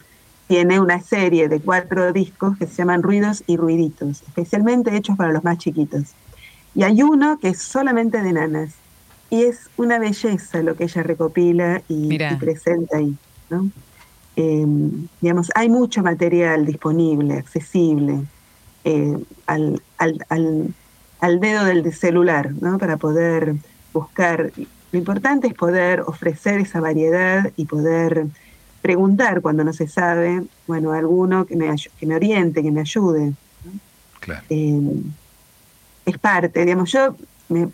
tiene una serie de cuatro discos que se llaman Ruidos y Ruiditos, especialmente hechos para los más chiquitos. Y hay uno que es solamente de nanas y es una belleza lo que ella recopila y, presenta ahí. ¿no? Em, digamos, hay mucho material disponible, accesible, eh, al, al, dedo del celular, ¿no? para poder buscar. Lo importante es poder ofrecer esa variedad y poder preguntar cuando no se sabe, bueno, alguno que me, que me oriente, que me ayude. Claro. Em, es parte, digamos, yo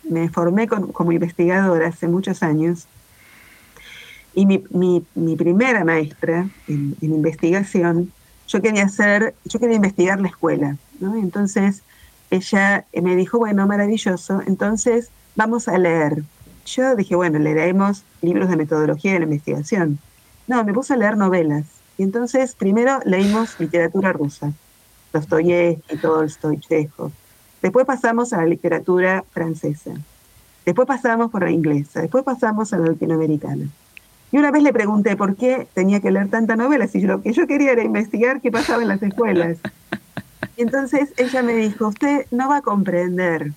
me, formé como investigadora hace muchos años y mi, primera maestra en, investigación, yo quería hacer, yo quería investigar la escuela. Entonces ella me dijo, bueno, maravilloso, entonces vamos a leer. Yo dije, bueno, leeremos libros de metodología de la investigación. No, me puse a leer novelas. Y entonces primero leímos literatura rusa, Dostoyevsky, Tolstoy, Chekhov. Después pasamos a la literatura francesa. Después pasamos por la inglesa. Después pasamos a la latinoamericana. Y una vez le pregunté por qué tenía que leer tanta novela, si lo que yo quería era investigar qué pasaba en las escuelas. Y entonces ella me dijo, usted no va a comprender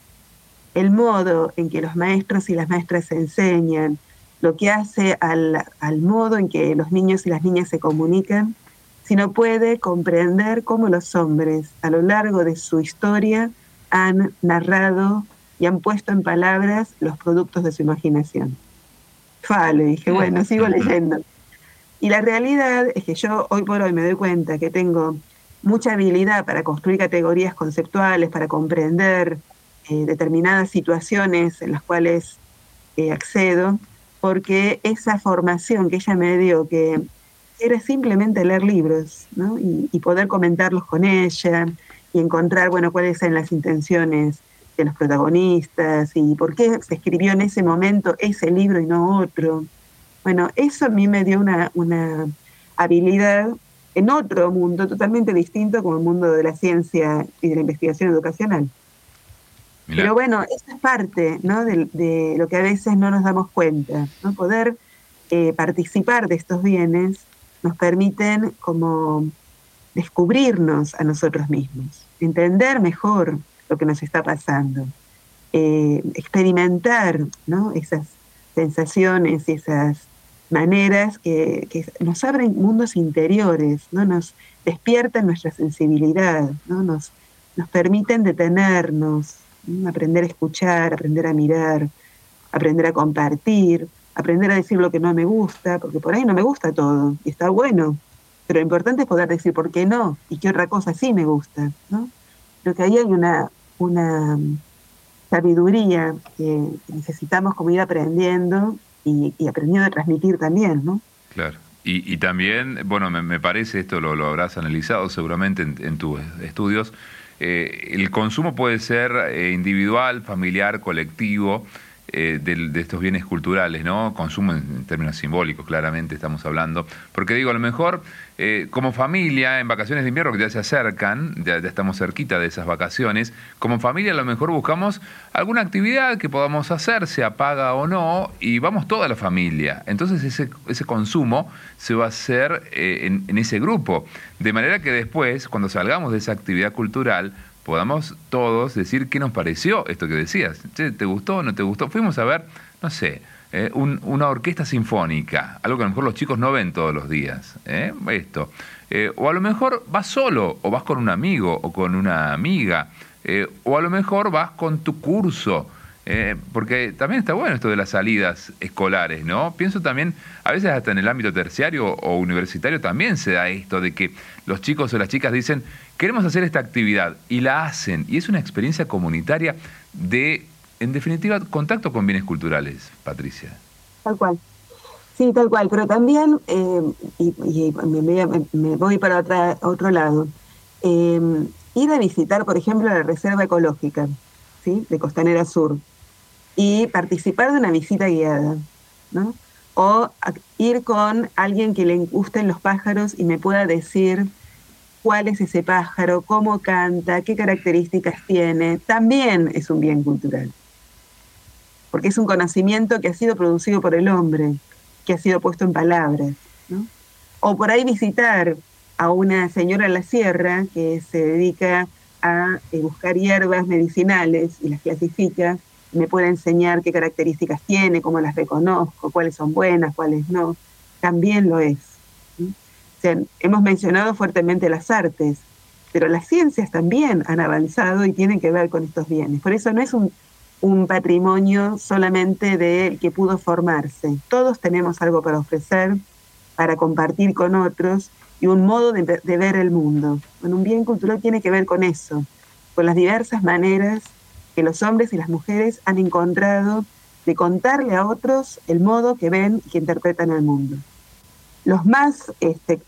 el modo en que los maestros y las maestras se enseñan, lo que hace al, al modo en que los niños y las niñas se comunican, sino puede comprender cómo los hombres a lo largo de su historia han narrado y han puesto en palabras los productos de su imaginación. Fa, le dije, bueno, sigo leyendo. Y la realidad es que yo hoy por hoy me doy cuenta que tengo mucha habilidad para construir categorías conceptuales, para comprender eh, determinadas situaciones en las cuales eh, accedo, porque esa formación que ella me dio, que era simplemente leer libros ¿no? y, y, poder comentarlos con ella y encontrar, bueno, cuáles eran las intenciones de los protagonistas y por qué se escribió en ese momento ese libro y no otro. Bueno, eso a mí me dio una, una habilidad en otro mundo totalmente distinto como el mundo de la ciencia y de la investigación educacional. Pero bueno, eso es parte ¿no? de, lo que a veces no nos damos cuenta. ¿no? Poder eh, participar de estos bienes nos permiten como descubrirnos a nosotros mismos, entender mejor lo que nos está pasando, eh, experimentar ¿no? esas sensaciones y esas maneras que, nos abren mundos interiores, ¿no? nos despiertan nuestra sensibilidad, ¿no? nos, nos permiten detenernos, aprender a escuchar, aprender a mirar, aprender a compartir, aprender a decir lo que no me gusta, porque por ahí no me gusta todo y está bueno, pero lo importante es poder decir por qué no y qué otra cosa sí me gusta. ¿no? Creo que ahí hay una, una sabiduría que necesitamos como ir aprendiendo y, aprendiendo a transmitir también, ¿no? Claro. Y, también, bueno, me, parece, esto lo, lo, habrás analizado seguramente en, tus estudios, eh, el consumo puede ser eh, individual, familiar, colectivo, eh, de, estos bienes culturales, ¿no? Consumo en, términos simbólicos, claramente estamos hablando. Porque digo, a lo mejor eh, como familia, en vacaciones de invierno que ya se acercan, ya, estamos cerquita de esas vacaciones, como familia a lo mejor buscamos alguna actividad que podamos hacer, sea paga o no, y vamos toda la familia. Entonces ese, consumo se va a hacer eh, en ese grupo. De manera que después, cuando salgamos de esa actividad cultural, podamos todos decir qué nos pareció esto que decías. ¿Te gustó o no te gustó? Fuimos a ver, no sé, eh, una orquesta sinfónica, algo que a lo mejor los chicos no ven todos los días. ¿eh? Esto. Eh, o a lo mejor vas solo, o vas con un amigo, o con una amiga, o a lo mejor vas con tu curso. Porque también está bueno esto de las salidas escolares, ¿no? Pienso también, a veces hasta en el ámbito terciario o universitario también se da esto de que los chicos o las chicas dicen, queremos hacer esta actividad y la hacen. Y es una experiencia comunitaria de, en definitiva, contacto con bienes culturales, Patricia. Tal cual. Sí, tal cual, pero también, eh, y, me, voy para otra, otro lado, em, ir a visitar, por ejemplo, la Reserva Ecológica ¿sí? de Costanera Sur y participar de una visita guiada, ¿no? O ir con alguien que le gusten los pájaros y me pueda decir cuál es ese pájaro, cómo canta, qué características tiene, también es un bien cultural. Porque es un conocimiento que ha sido producido por el hombre, que ha sido puesto en palabras. O por ahí visitar a una señora en la sierra que se dedica a eh, buscar hierbas medicinales y las clasifica, me puede enseñar qué características tiene, cómo las reconozco, cuáles son buenas, cuáles no, también lo es hemos mencionado fuertemente las artes, pero las ciencias también han avanzado y tienen que ver con estos bienes. Por eso no es un, patrimonio solamente del que pudo formarse. Todos tenemos algo para ofrecer, para compartir con otros y un modo de, ver el mundo. Bueno, un bien cultural tiene que ver con eso, con las diversas maneras que los hombres y las mujeres han encontrado de contarle a otros el modo que ven y que interpretan el mundo. Los más este,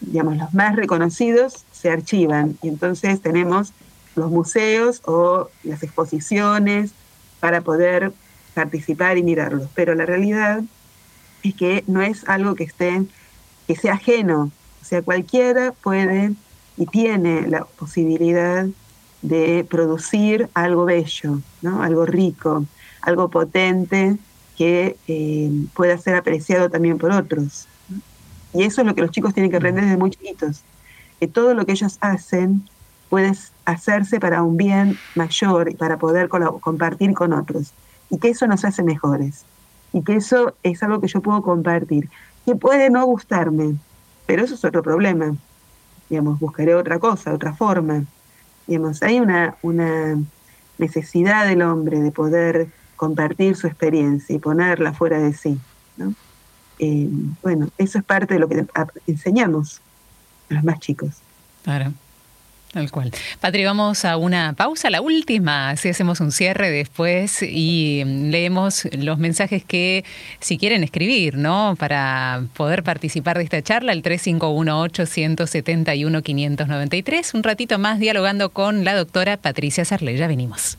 digamos, los más reconocidos se archivan y entonces tenemos los museos o las exposiciones para poder participar y mirarlos. Pero la realidad es que no es algo que esté, que sea ajeno. O sea, cualquiera puede y tiene la posibilidad de producir algo bello, ¿no? algo rico, algo potente que eh, pueda ser apreciado también por otros. Y eso es lo que los chicos tienen que aprender desde muy chiquitos, que todo lo que ellos hacen puede hacerse para un bien mayor y para poder compartir con otros. Y que eso nos hace mejores. Y que eso es algo que yo puedo compartir. Que puede no gustarme, pero eso es otro problema. digamos, buscaré otra cosa, otra forma. Digamos, hay una, una necesidad del hombre de poder compartir su experiencia y ponerla fuera de sí. ¿no? Eh, bueno, eso es parte de lo que enseñamos a los más chicos. Claro. Tal cual. Patri, vamos a una pausa, la última, si hacemos un cierre después y leemos los mensajes que si quieren escribir, ¿no? Para poder participar de esta charla, el 3518-171-593. Un ratito más dialogando con la doctora Patricia Sarle. Ya venimos.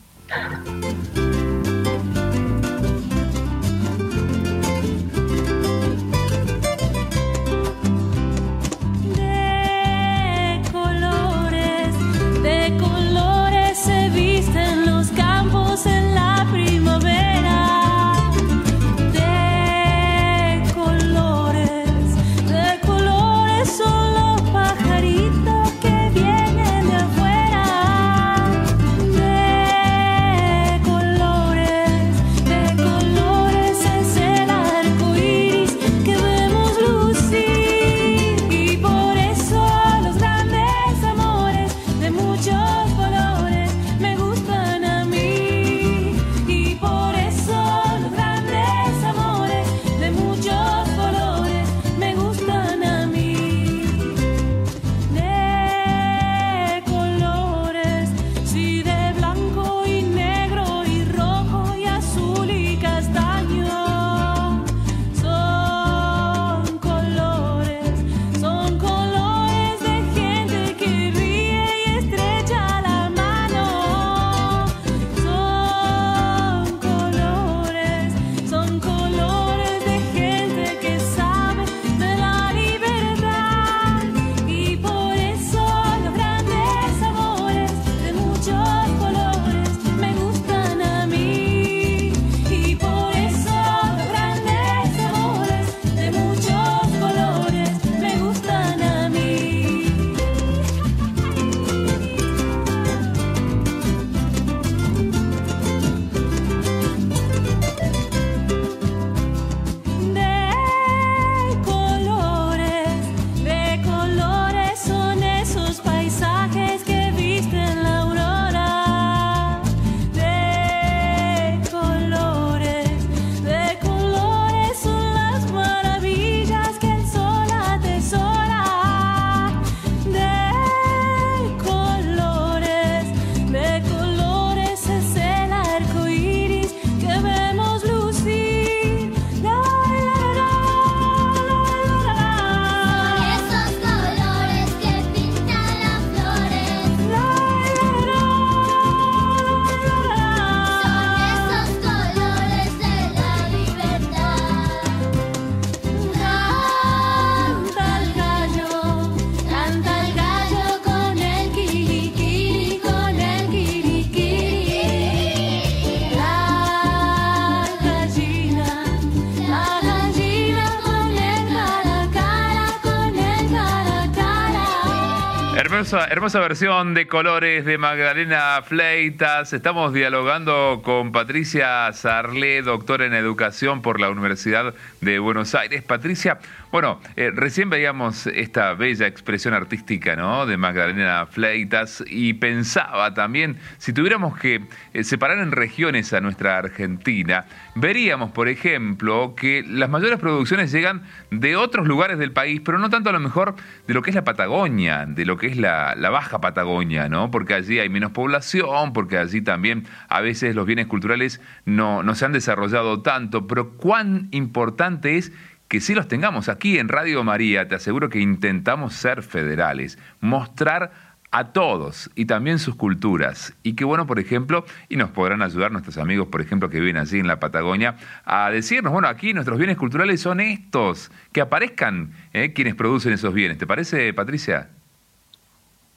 Hermosa, versión de colores de Magdalena Fleitas. Estamos dialogando con Patricia Sarlé, doctora en educación por la Universidad de Buenos Aires. Patricia, bueno, eh, recién veíamos esta bella expresión artística ¿no? de Magdalena Fleitas y pensaba también, si tuviéramos que eh, separar en regiones a nuestra Argentina, veríamos, por ejemplo, que las mayores producciones llegan de otros lugares del país, pero no tanto a lo mejor de lo que es la Patagonia, de lo que es la, baja Patagonia, ¿no? porque allí hay menos población, porque allí también a veces los bienes culturales no, no se han desarrollado tanto, pero cuán importante es que sí los tengamos. Aquí en Radio María te aseguro que intentamos ser federales, mostrar a todos y también sus culturas. Y qué bueno, por ejemplo, y nos podrán ayudar nuestros amigos, por ejemplo, que viven allí en la Patagonia, a decirnos, bueno, aquí nuestros bienes culturales son estos, que aparezcan eh, quienes producen esos bienes. ¿Te parece, Patricia?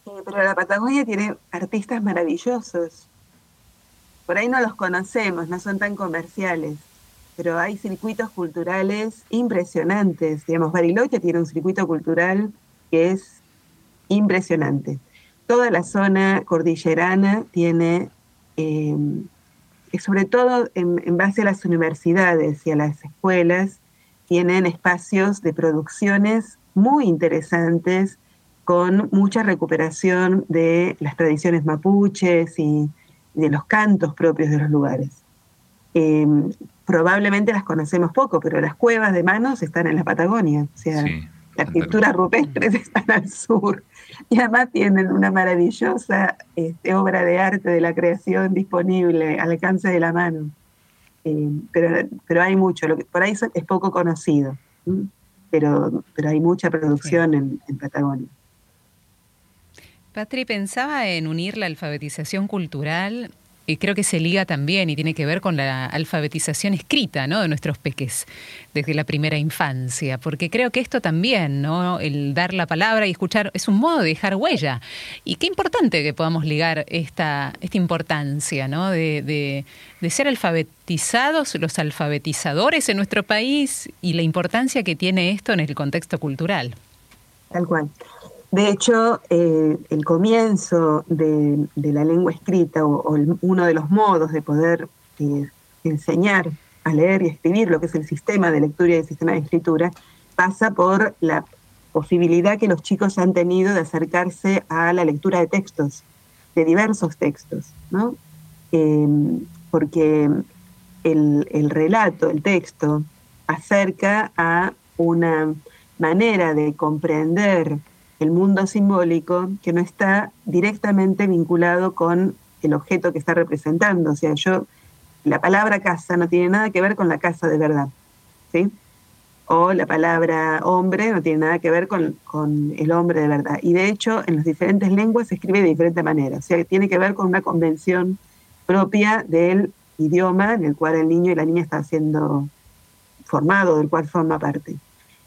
Sí, pero la Patagonia tiene artistas maravillosos. Por ahí no los conocemos, no son tan comerciales pero hay circuitos culturales impresionantes. Digamos, Bariloche tiene un circuito cultural que es impresionante. Toda la zona cordillerana tiene, em, sobre todo en, base a las universidades y a las escuelas, tienen espacios de producciones muy interesantes con mucha recuperación de las tradiciones mapuches y de los cantos propios de los lugares. Em, probablemente las conocemos poco, pero las cuevas de manos están en la Patagonia, o sea, las pinturas rupestres están al sur y además tienen una maravillosa este, obra de arte de la creación disponible al alcance de la mano. Em, pero, pero hay mucho, lo que, por ahí es poco conocido, pero, pero hay mucha producción en, en Patagonia. Patri, pensaba en unir la alfabetización cultural y creo que se liga también y tiene que ver con la alfabetización escrita ¿no? de nuestros peques desde la primera infancia, porque creo que esto también, ¿no? el dar la palabra y escuchar, es un modo de dejar huella. Y qué importante que podamos ligar esta, esta importancia ¿no? de, de, de ser alfabetizados, los alfabetizadores en nuestro país y la importancia que tiene esto en el contexto cultural. Tal cual. De hecho, eh, el comienzo de, la lengua escrita o, uno de los modos de poder eh, enseñar a leer y escribir, lo que es el sistema de lectura y el sistema de escritura, pasa por la posibilidad que los chicos han tenido de acercarse a la lectura de textos, de diversos textos, ¿no? Em, porque el, el relato, el texto, acerca a una manera de comprender el mundo simbólico que no está directamente vinculado con el objeto que está representando. O sea, yo, la palabra casa no tiene nada que ver con la casa de verdad, ¿sí? O la palabra hombre no tiene nada que ver con, con el hombre de verdad. Y de hecho, en las diferentes lenguas se escribe de diferente manera. O sea, tiene que ver con una convención propia del idioma en el cual el niño y la niña están siendo formado, del cual forma parte.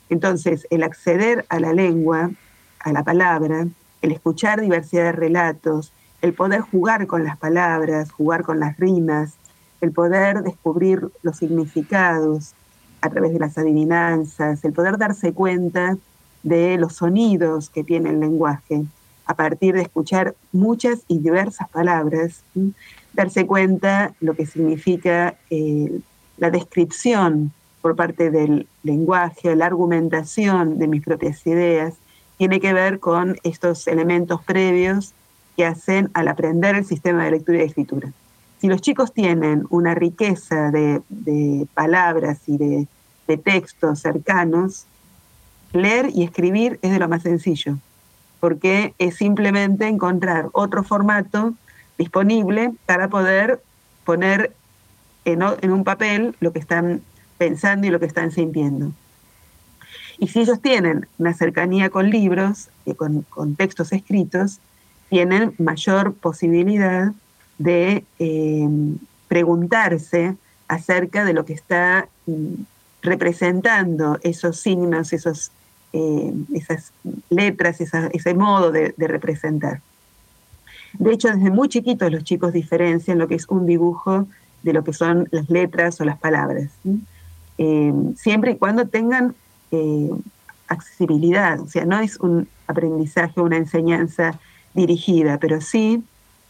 Entonces, el acceder a la lengua a la palabra, el escuchar diversidad de relatos, el poder jugar con las palabras, jugar con las rimas, el poder descubrir los significados a través de las adivinanzas, el poder darse cuenta de los sonidos que tiene el lenguaje a partir de escuchar muchas y diversas palabras, darse cuenta lo que significa eh, la descripción por parte del lenguaje, la argumentación de mis propias ideas, tiene que ver con estos elementos previos que hacen al aprender el sistema de lectura y escritura. Si los chicos tienen una riqueza de, palabras y de, textos cercanos, leer y escribir es de lo más sencillo, porque es simplemente encontrar otro formato disponible para poder poner en, en, un papel lo que están pensando y lo que están sintiendo. Y si ellos tienen una cercanía con libros, y con, textos escritos, tienen mayor posibilidad de eh, preguntarse acerca de lo que está mm, representando esos signos, esos, eh, esas letras, ese modo de, representar. De hecho, desde muy chiquitos los chicos diferencian lo que es un dibujo de lo que son las letras o las palabras. Eh, siempre y cuando tengan eh, accesibilidad, o sea, no es un aprendizaje, una enseñanza dirigida, pero sí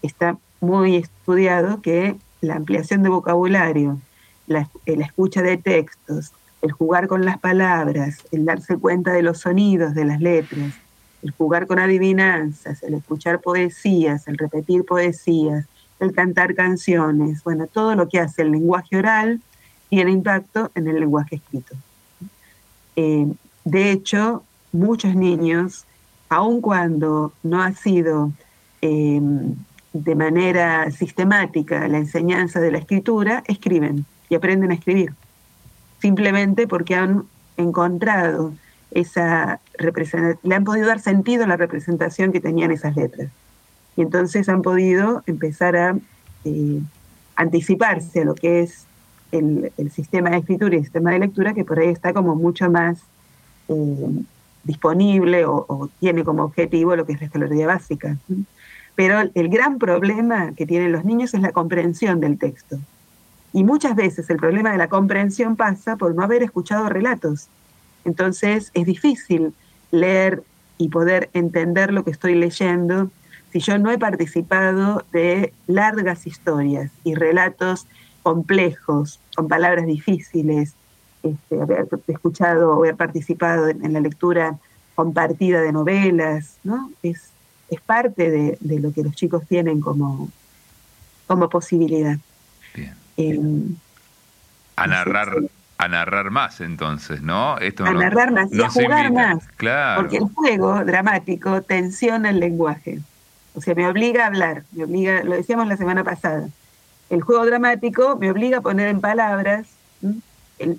está muy estudiado que la ampliación de vocabulario, la, escucha de textos, el jugar con las palabras, el darse cuenta de los sonidos de las letras, el jugar con adivinanzas, el escuchar poesías, el repetir poesías, el cantar canciones, bueno, todo lo que hace el lenguaje oral tiene impacto en el lenguaje escrito. Eh, de hecho, muchos niños, aun cuando no ha sido em, de manera sistemática la enseñanza de la escritura, escriben y aprenden a escribir, simplemente porque han encontrado esa representación, le han podido dar sentido a la representación que tenían esas letras. Y entonces han podido empezar a eh, anticiparse a lo que es el, sistema de escritura y el sistema de lectura que por ahí está como mucho más eh, disponible o, tiene como objetivo lo que es la escolaridad básica. Pero el gran problema que tienen los niños es la comprensión del texto. Y muchas veces el problema de la comprensión pasa por no haber escuchado relatos. Entonces es difícil leer y poder entender lo que estoy leyendo si yo no he participado de largas historias y relatos complejos, con palabras difíciles, este, haber escuchado o haber participado en, la lectura compartida de novelas, ¿no? Es, es parte de, lo que los chicos tienen como, como posibilidad. Bien. Em, a narrar, a narrar más entonces, ¿no? Esto a narrar más y a jugar más. Claro. Porque el juego dramático tensiona el lenguaje. O sea, me obliga a hablar, me obliga, lo decíamos la semana pasada. El juego dramático me obliga a poner en palabras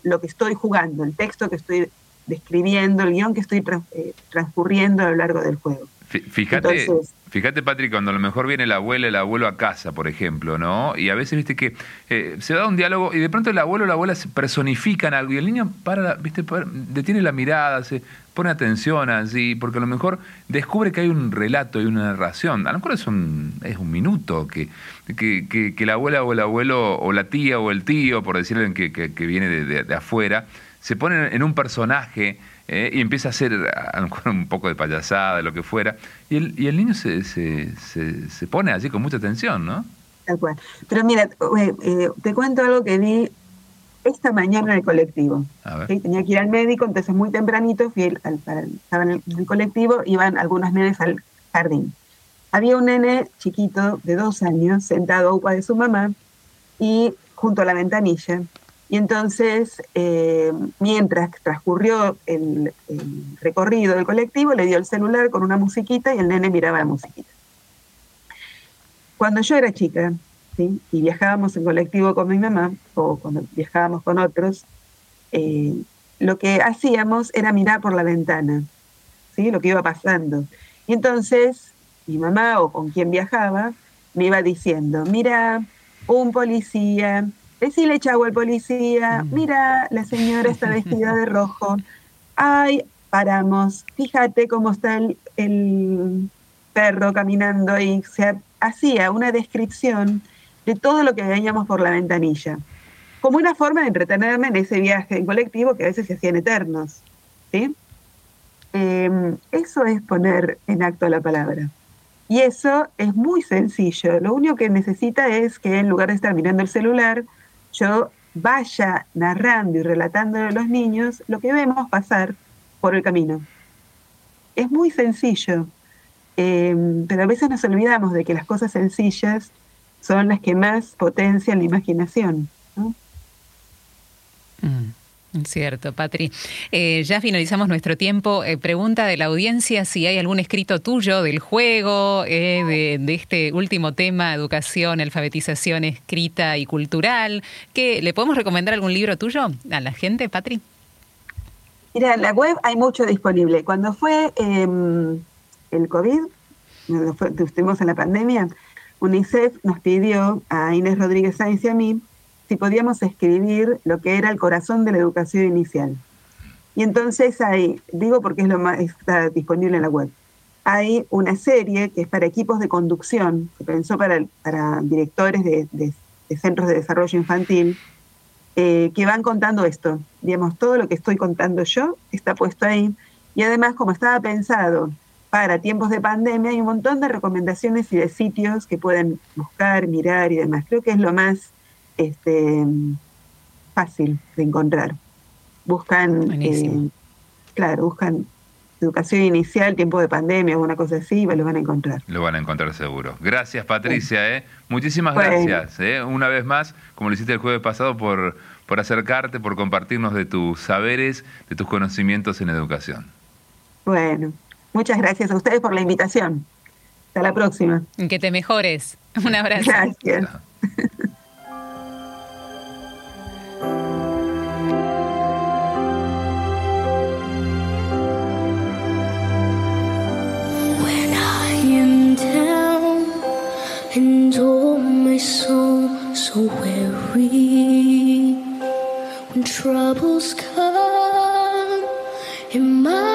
lo que estoy jugando, el texto que estoy describiendo, el guion que estoy eh, transcurriendo a lo largo del juego. Fíjate, fíjate, Patrick, cuando a lo mejor viene la abuela y el abuelo a casa, por ejemplo, ¿no? Y a veces, viste, que eh, se da un diálogo y de pronto el abuelo o la abuela se personifican algo y el niño para, viste, detiene la mirada, se pone atención así, porque a lo mejor descubre que hay un relato y una narración. A lo mejor es un, es un minuto que, que, que, la abuela o el abuelo o la tía o el tío, por decirle que, que viene de, de afuera, se pone en un personaje eh, y empieza a hacer a lo mejor un poco de payasada, lo que fuera, y el, y el niño se, se, se, pone así con mucha atención, ¿no? Tal cual. Pero mira, eh, eh, te cuento algo que vi esta mañana en el colectivo. Tenía que ir al médico, entonces muy tempranito fui al, estaba en el, colectivo, iban algunos nenes al jardín. Había un nene chiquito de dos años sentado a upa de su mamá y junto a la ventanilla y entonces, eh, mientras transcurrió el, recorrido del colectivo, le dio el celular con una musiquita y el nene miraba la musiquita. Cuando yo era chica, ¿sí? y viajábamos en colectivo con mi mamá, o cuando viajábamos con otros, eh, lo que hacíamos era mirar por la ventana, ¿sí? lo que iba pasando. Y entonces, mi mamá o con quien viajaba, me iba diciendo, mira, un policía Decile, chavo, al policía, mm. mira, la señora está vestida de rojo. Ay, paramos, fíjate cómo está el, perro caminando y se hacía una descripción de todo lo que veíamos por la ventanilla, como una forma de entretenerme en ese viaje en colectivo que a veces se hacían eternos. ¿sí? Em, eso es poner en acto la palabra. Y eso es muy sencillo. Lo único que necesita es que en lugar de estar mirando el celular, yo vaya narrando y relatando a los niños lo que vemos pasar por el camino. Es muy sencillo, em, pero a veces nos olvidamos de que las cosas sencillas son las que más potencian la imaginación. Mm. Cierto, Patri. Eh, ya finalizamos nuestro tiempo. Eh, pregunta de la audiencia si hay algún escrito tuyo del juego, eh, de, este último tema, educación, alfabetización escrita y cultural. ¿Qué, ¿Le podemos recomendar algún libro tuyo a la gente, Patri? Mira, en la web hay mucho disponible. Cuando fue em, el COVID, cuando estuvimos en la pandemia, UNICEF nos pidió a Inés Rodríguez Sáenz y a mí si podíamos escribir lo que era el corazón de la educación inicial. Y entonces hay, digo porque es está disponible en la web, hay una serie que es para equipos de conducción, que pensó para, para directores de, centros de desarrollo infantil, eh, que van contando esto. Digamos, todo lo que estoy contando yo está puesto ahí. Y además, como estaba pensado para tiempos de pandemia, hay un montón de recomendaciones y de sitios que pueden buscar, mirar y demás. Creo que es lo más este, fácil de encontrar. Buscan, eh, claro, buscan educación inicial, tiempo de pandemia, alguna cosa así, lo van a encontrar. Lo van a encontrar seguro. Gracias, Patricia. ¿eh? Muchísimas gracias. ¿eh? Una vez más, como lo hiciste el jueves pasado, por, por acercarte, por compartirnos de tus saberes, de tus conocimientos en educación. Bueno, muchas gracias a ustedes por la invitación. Hasta la próxima. Que te mejores. Un abrazo. Gracias. And oh my soul so weary when troubles come and my